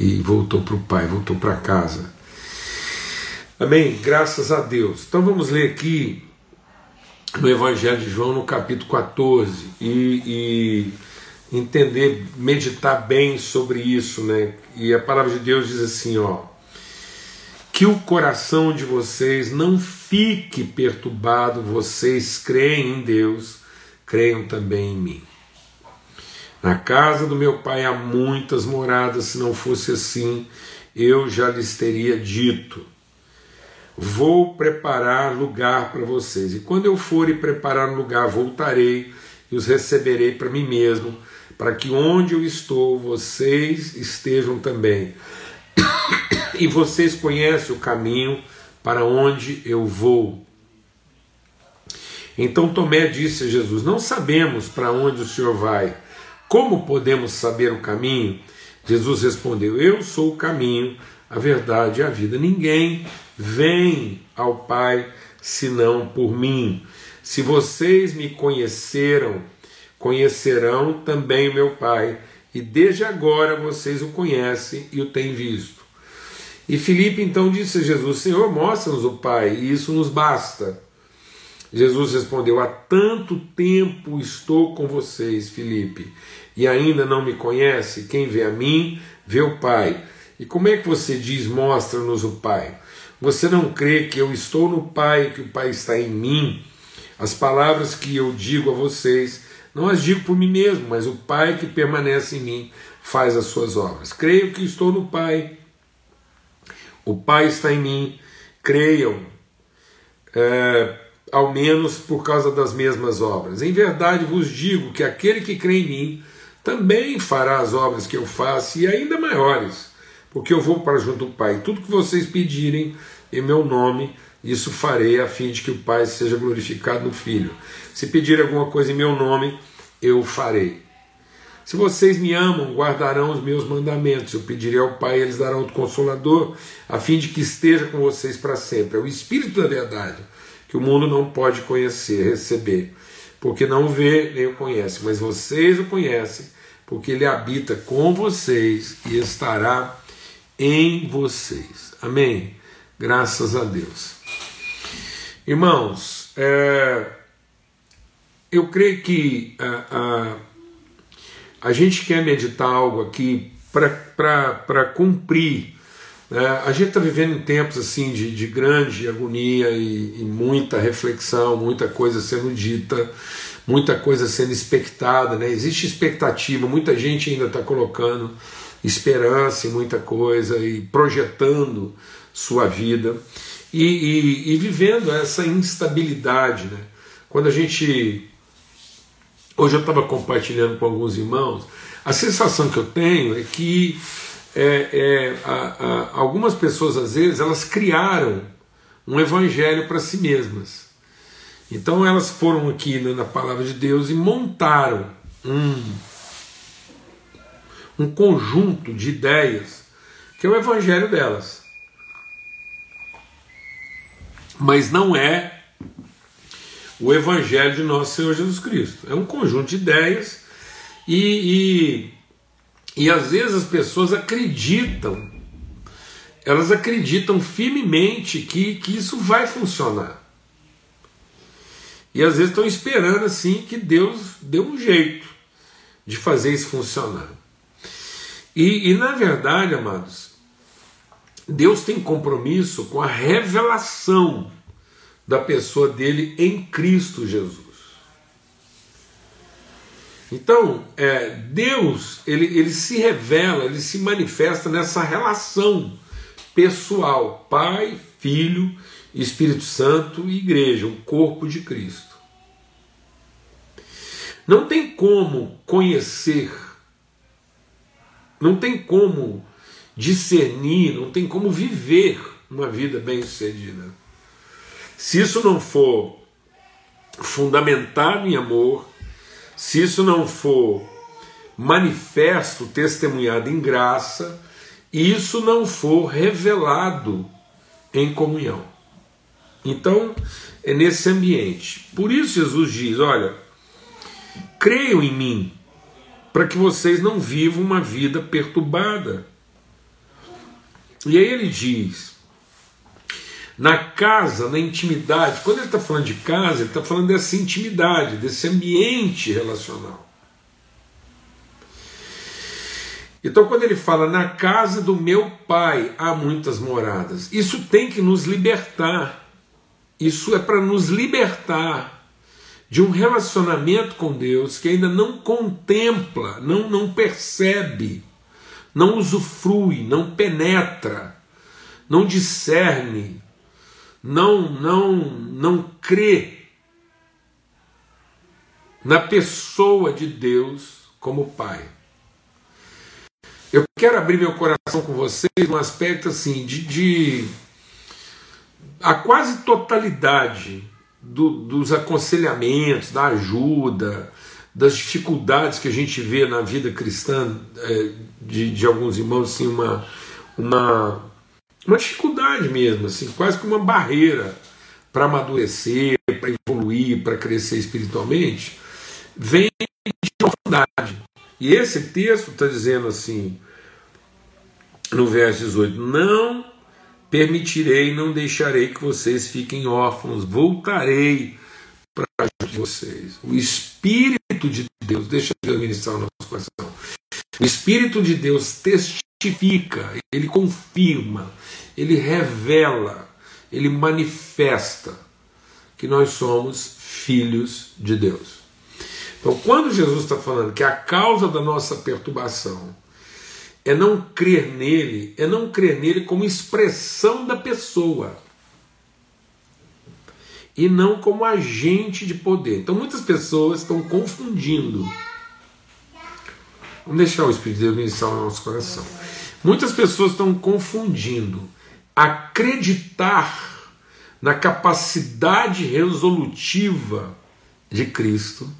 e voltou para o Pai, voltou para casa. Amém? Graças a Deus. Então vamos ler aqui no Evangelho de João, no capítulo 14, e, e entender, meditar bem sobre isso, né? E a palavra de Deus diz assim, ó. Que o coração de vocês não fique perturbado, vocês creem em Deus, creiam também em mim. Na casa do meu pai há muitas moradas, se não fosse assim, eu já lhes teria dito. Vou preparar lugar para vocês, e quando eu for e preparar lugar, voltarei e os receberei para mim mesmo, para que onde eu estou, vocês estejam também. e vocês conhecem o caminho para onde eu vou. Então Tomé disse a Jesus: Não sabemos para onde o Senhor vai. Como podemos saber o caminho? Jesus respondeu: Eu sou o caminho, a verdade e a vida. Ninguém vem ao Pai senão por mim. Se vocês me conheceram, conhecerão também o meu Pai, e desde agora vocês o conhecem e o têm visto. E Filipe então disse a Jesus: Senhor, mostra-nos o Pai, e isso nos basta. Jesus respondeu: Há tanto tempo estou com vocês, Filipe, e ainda não me conhece? Quem vê a mim, vê o Pai. E como é que você diz: Mostra-nos o Pai? Você não crê que eu estou no Pai, que o Pai está em mim? As palavras que eu digo a vocês, não as digo por mim mesmo, mas o Pai que permanece em mim faz as suas obras. Creio que estou no Pai, o Pai está em mim, creiam, é, ao menos por causa das mesmas obras. Em verdade vos digo que aquele que crê em mim também fará as obras que eu faço e ainda maiores porque eu vou para junto do Pai. Tudo que vocês pedirem em meu nome, isso farei a fim de que o Pai seja glorificado no Filho. Se pedirem alguma coisa em meu nome, eu farei. Se vocês me amam, guardarão os meus mandamentos. Eu pedirei ao Pai, eles darão o consolador, a fim de que esteja com vocês para sempre. É o Espírito da verdade, que o mundo não pode conhecer, receber, porque não vê nem o conhece, mas vocês o conhecem, porque ele habita com vocês e estará em vocês. Amém? Graças a Deus. Irmãos, é, eu creio que a, a, a, gente quer meditar algo aqui para cumprir. Né? A gente está vivendo em tempos assim de, de grande agonia e, e muita reflexão, muita coisa sendo dita, muita coisa sendo expectada. Né? Existe expectativa, muita gente ainda está colocando esperança em muita coisa e projetando sua vida e, e, e vivendo essa instabilidade. Né? Quando a gente. Hoje eu estava compartilhando com alguns irmãos, a sensação que eu tenho é que é, é, a, a, algumas pessoas, às vezes, elas criaram um evangelho para si mesmas. Então elas foram aqui na palavra de Deus e montaram um, um conjunto de ideias que é o evangelho delas. Mas não é o evangelho de nosso Senhor Jesus Cristo. É um conjunto de ideias e, e, e às vezes as pessoas acreditam, elas acreditam firmemente que, que isso vai funcionar. E às vezes estão esperando assim que Deus dê um jeito de fazer isso funcionar. E, e na verdade, amados, Deus tem compromisso com a revelação da pessoa dele em Cristo Jesus. Então, é, Deus, ele, ele se revela, ele se manifesta nessa relação pessoal, Pai, Filho, Espírito Santo e Igreja, o corpo de Cristo. Não tem como conhecer não tem como discernir, não tem como viver uma vida bem-sucedida. Se isso não for fundamentado em amor, se isso não for manifesto, testemunhado em graça, e isso não for revelado em comunhão. Então, é nesse ambiente. Por isso Jesus diz: olha, creiam em mim, para que vocês não vivam uma vida perturbada. E aí ele diz: na casa, na intimidade, quando ele está falando de casa, ele está falando dessa intimidade, desse ambiente relacional. Então, quando ele fala na casa do meu pai há muitas moradas, isso tem que nos libertar. Isso é para nos libertar de um relacionamento com Deus que ainda não contempla, não, não percebe, não usufrui, não penetra, não discerne, não, não, não crê na pessoa de Deus como Pai. Eu quero abrir meu coração com vocês num aspecto assim de, de a quase totalidade do, dos aconselhamentos, da ajuda, das dificuldades que a gente vê na vida cristã é, de, de alguns irmãos, assim, uma, uma, uma dificuldade mesmo, assim, quase que uma barreira para amadurecer, para evoluir, para crescer espiritualmente, vem de profundidade. E esse texto está dizendo assim, no verso 18: Não permitirei, não deixarei que vocês fiquem órfãos, voltarei para vocês. O Espírito de Deus, deixa Deus ministrar o nosso coração. O Espírito de Deus testifica, ele confirma, ele revela, ele manifesta que nós somos filhos de Deus. Então, quando Jesus está falando que a causa da nossa perturbação é não crer nele, é não crer nele como expressão da pessoa e não como agente de poder. Então, muitas pessoas estão confundindo. Vamos deixar o Espírito de Deus iniciar no nosso coração. Muitas pessoas estão confundindo acreditar na capacidade resolutiva de Cristo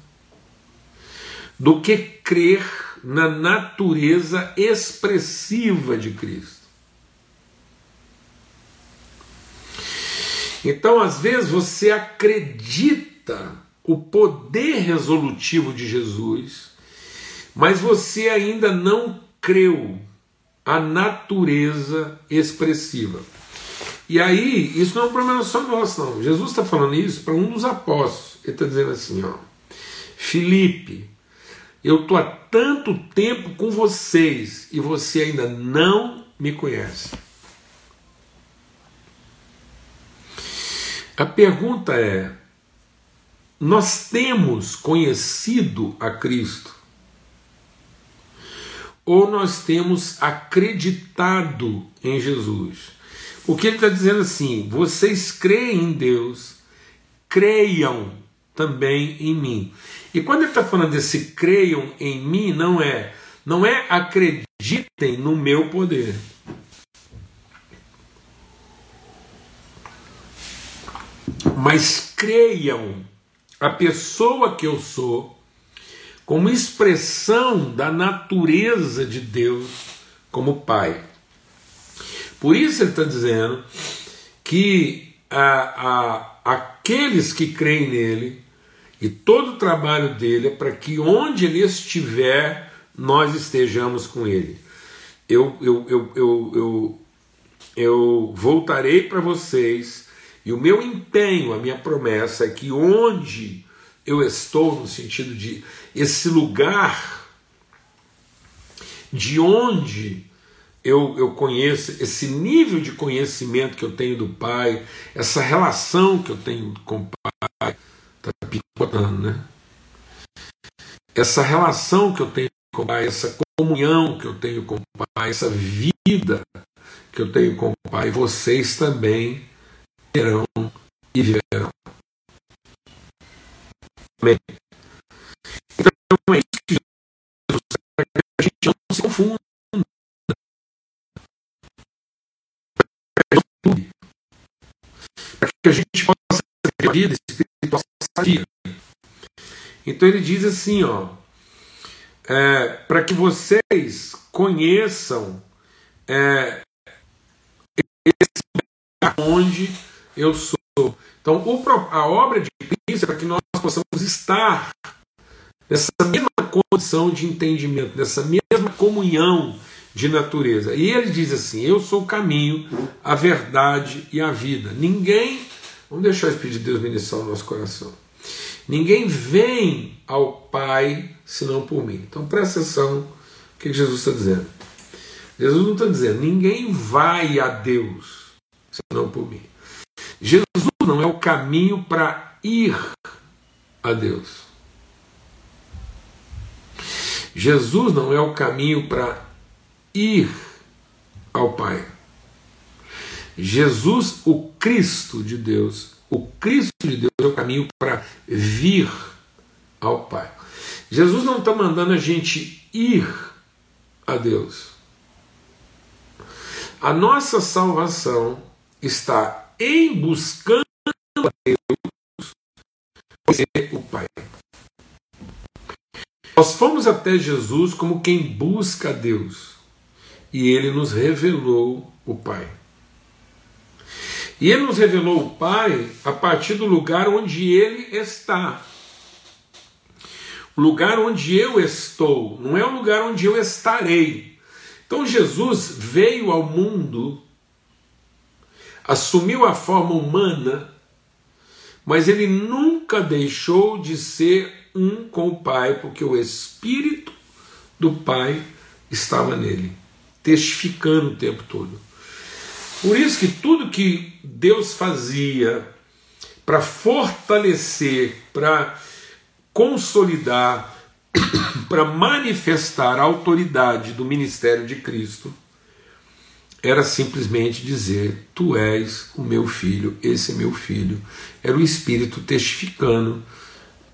do que crer na natureza expressiva de Cristo. Então, às vezes, você acredita o poder resolutivo de Jesus, mas você ainda não creu a natureza expressiva. E aí, isso não é um problema só nosso, não. Jesus está falando isso para um dos apóstolos. Ele está dizendo assim: ó, Filipe, eu estou há tanto tempo com vocês e você ainda não me conhece. A pergunta é: nós temos conhecido a Cristo? Ou nós temos acreditado em Jesus? Porque ele está dizendo assim: vocês creem em Deus, creiam também em mim. E quando ele está falando desse creiam em mim, não é, não é acreditem no meu poder. Mas creiam a pessoa que eu sou como expressão da natureza de Deus como Pai. Por isso ele está dizendo que a, a, aqueles que creem nele e todo o trabalho dele é para que onde ele estiver, nós estejamos com ele. Eu, eu, eu, eu, eu, eu voltarei para vocês, e o meu empenho, a minha promessa é que onde eu estou, no sentido de esse lugar, de onde eu, eu conheço, esse nível de conhecimento que eu tenho do Pai, essa relação que eu tenho com o Pai, está picotando, né? Essa relação que eu tenho com o Pai, essa comunhão que eu tenho com o Pai, essa vida que eu tenho com o Pai, vocês também terão e viverão. Amém. Então é isso que Jesus a gente não se confunda. Para que a gente possa ter a vida espiritual sadia. Então ele diz assim, ó, é, para que vocês conheçam é, esse lugar onde eu sou. Então a obra de Cristo é para que nós possamos estar nessa mesma condição de entendimento, nessa mesma comunhão de natureza. E ele diz assim: Eu sou o caminho, a verdade e a vida. Ninguém, vamos deixar o Espírito de Deus ministrar o nosso coração. Ninguém vem ao Pai senão por mim. Então presta atenção o que Jesus está dizendo. Jesus não está dizendo, ninguém vai a Deus senão por mim. Jesus não é o caminho para ir a Deus. Jesus não é o caminho para ir ao Pai. Jesus, o Cristo de Deus, o Cristo de Deus é o caminho para vir ao Pai. Jesus não está mandando a gente ir a Deus. A nossa salvação está em buscando Nós fomos até Jesus como quem busca a Deus e ele nos revelou o Pai. E ele nos revelou o Pai a partir do lugar onde ele está. O lugar onde eu estou, não é o lugar onde eu estarei. Então Jesus veio ao mundo, assumiu a forma humana, mas ele nunca deixou de ser um com o Pai, porque o Espírito do Pai estava nele testificando o tempo todo. Por isso que tudo que Deus fazia para fortalecer, para consolidar, para manifestar a autoridade do ministério de Cristo, era simplesmente dizer: Tu és o meu filho, esse é meu filho. Era o Espírito testificando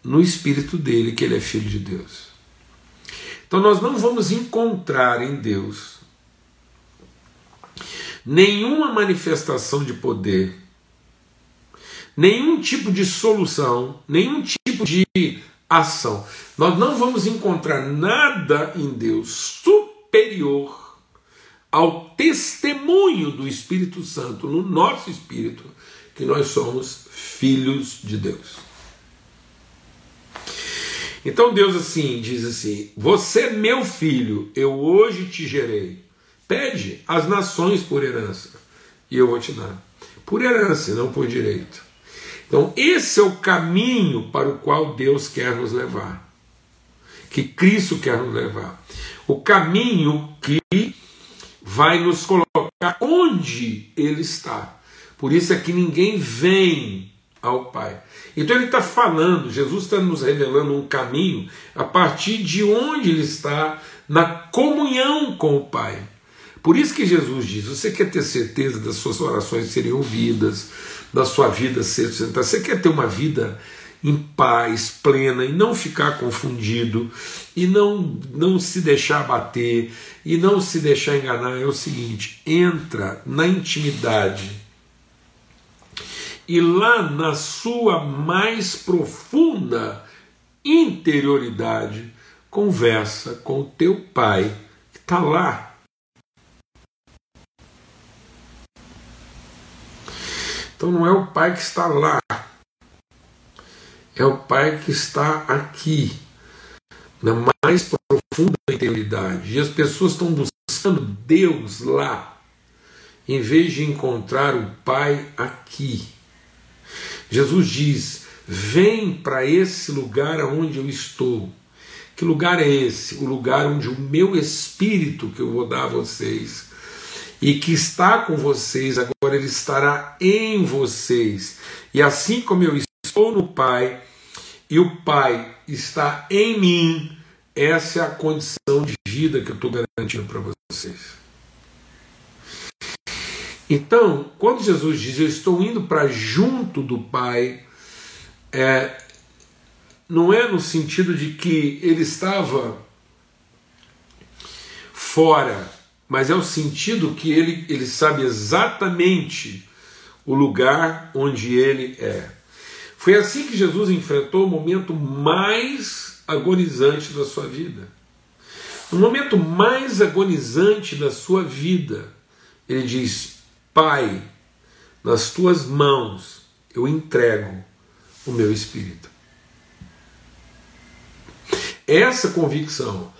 no Espírito dele que ele é filho de Deus. Então nós não vamos encontrar em Deus nenhuma manifestação de poder, nenhum tipo de solução, nenhum tipo de ação. Nós não vamos encontrar nada em Deus superior ao testemunho do Espírito Santo no nosso espírito que nós somos filhos de Deus. Então Deus assim diz assim: Você meu filho, eu hoje te gerei. Pede as nações por herança e eu vou te dar. Por herança, não por direito. Então, esse é o caminho para o qual Deus quer nos levar. Que Cristo quer nos levar. O caminho que vai nos colocar onde Ele está. Por isso é que ninguém vem ao Pai. Então ele está falando, Jesus está nos revelando um caminho a partir de onde ele está na comunhão com o Pai. Por isso que Jesus diz: você quer ter certeza das suas orações serem ouvidas, da sua vida ser sustentada, você quer ter uma vida em paz, plena, e não ficar confundido, e não, não se deixar bater, e não se deixar enganar, é o seguinte: entra na intimidade. E lá na sua mais profunda interioridade, conversa com o teu pai, que está lá Então não é o Pai que está lá, é o Pai que está aqui, na mais profunda interioridade. E as pessoas estão buscando Deus lá, em vez de encontrar o Pai aqui. Jesus diz: Vem para esse lugar aonde eu estou. Que lugar é esse? O lugar onde o meu espírito que eu vou dar a vocês e que está com vocês, agora ele estará em vocês. E assim como eu estou no Pai e o Pai está em mim, essa é a condição de vida que eu estou garantindo para vocês. Então, quando Jesus diz eu estou indo para junto do Pai, é, não é no sentido de que ele estava fora mas é o sentido que ele, ele sabe exatamente o lugar onde ele é. Foi assim que Jesus enfrentou o momento mais agonizante da sua vida. No momento mais agonizante da sua vida, ele diz: Pai, nas tuas mãos eu entrego o meu espírito. Essa convicção.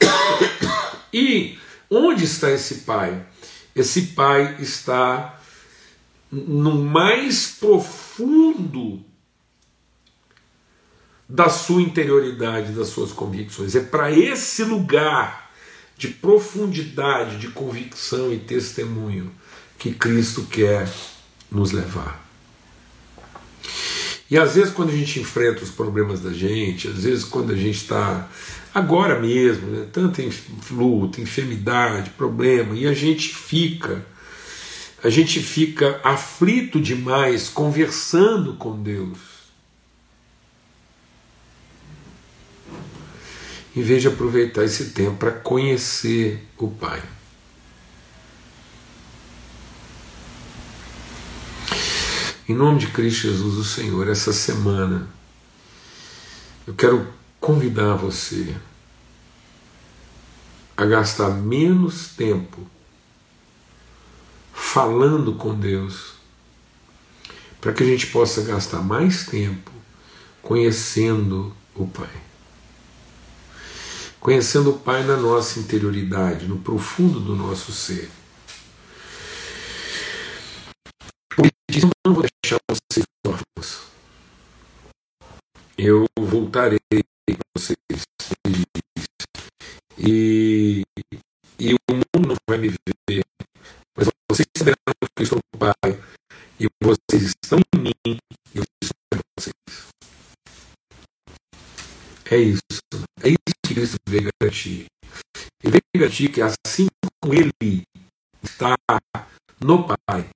E Onde está esse Pai? Esse Pai está no mais profundo da sua interioridade, das suas convicções. É para esse lugar de profundidade, de convicção e testemunho que Cristo quer nos levar. E às vezes, quando a gente enfrenta os problemas da gente, às vezes, quando a gente está agora mesmo, né, tanta luta, enfermidade, problema, e a gente fica, a gente fica aflito demais conversando com Deus. Em vez de aproveitar esse tempo para conhecer o Pai. Em nome de Cristo Jesus, o Senhor, essa semana, eu quero convidar você a gastar menos tempo falando com Deus, para que a gente possa gastar mais tempo conhecendo o Pai. Conhecendo o Pai na nossa interioridade, no profundo do nosso ser. eu não Eu voltarei para vocês. E, e o mundo não vai me ver. Mas vocês saberão que eu estou no Pai. E vocês estão em mim. E eu estou em vocês. É isso. É isso que Cristo veio garantir. Ele veio garantir que assim como Ele está no Pai,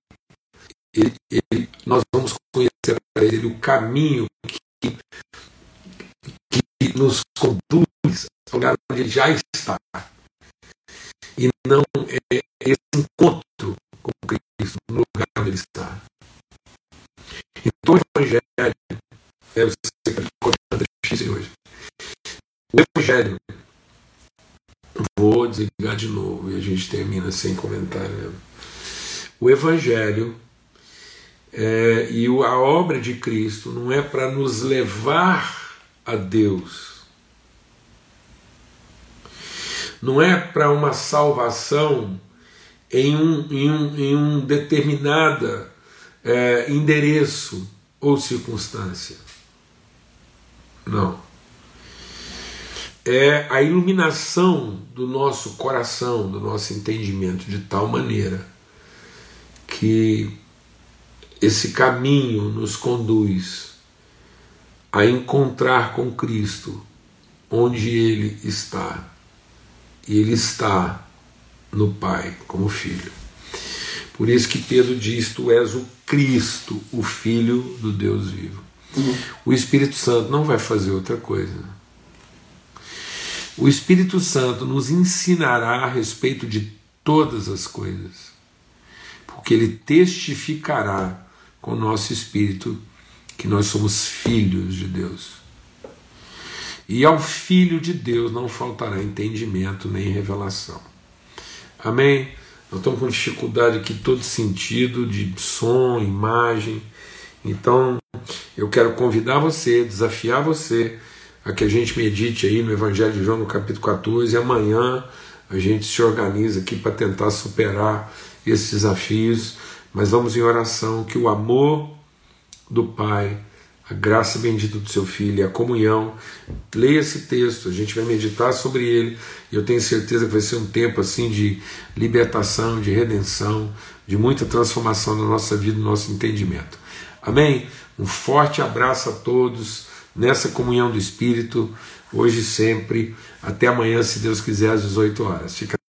ele, ele, nós vamos conhecer para ele o caminho nos conduz ao lugar onde ele já está. E não é esse encontro com Cristo no lugar onde ele está. Então o Evangelho, é você que hoje. O Evangelho, vou desligar de novo e a gente termina sem comentário. O Evangelho é, e a obra de Cristo não é para nos levar a Deus, não é para uma salvação em um, em um, em um determinada é, endereço ou circunstância. Não. É a iluminação do nosso coração, do nosso entendimento, de tal maneira que esse caminho nos conduz a encontrar com Cristo onde Ele está. E Ele está no Pai como Filho. Por isso que Pedro diz: Tu és o Cristo, o Filho do Deus vivo. Uhum. O Espírito Santo não vai fazer outra coisa. O Espírito Santo nos ensinará a respeito de todas as coisas, porque ele testificará com o nosso espírito que nós somos filhos de Deus. E ao Filho de Deus não faltará entendimento nem revelação. Amém? Nós estamos com dificuldade aqui todo sentido de som, imagem. Então, eu quero convidar você, desafiar você a que a gente medite aí no Evangelho de João no capítulo 14 e amanhã a gente se organiza aqui para tentar superar esses desafios mas vamos em oração que o amor do Pai, a graça bendita do seu Filho e a comunhão, leia esse texto, a gente vai meditar sobre ele e eu tenho certeza que vai ser um tempo assim de libertação, de redenção, de muita transformação na nossa vida, no nosso entendimento. Amém? Um forte abraço a todos nessa comunhão do Espírito, hoje e sempre. Até amanhã, se Deus quiser, às 18 horas. Fica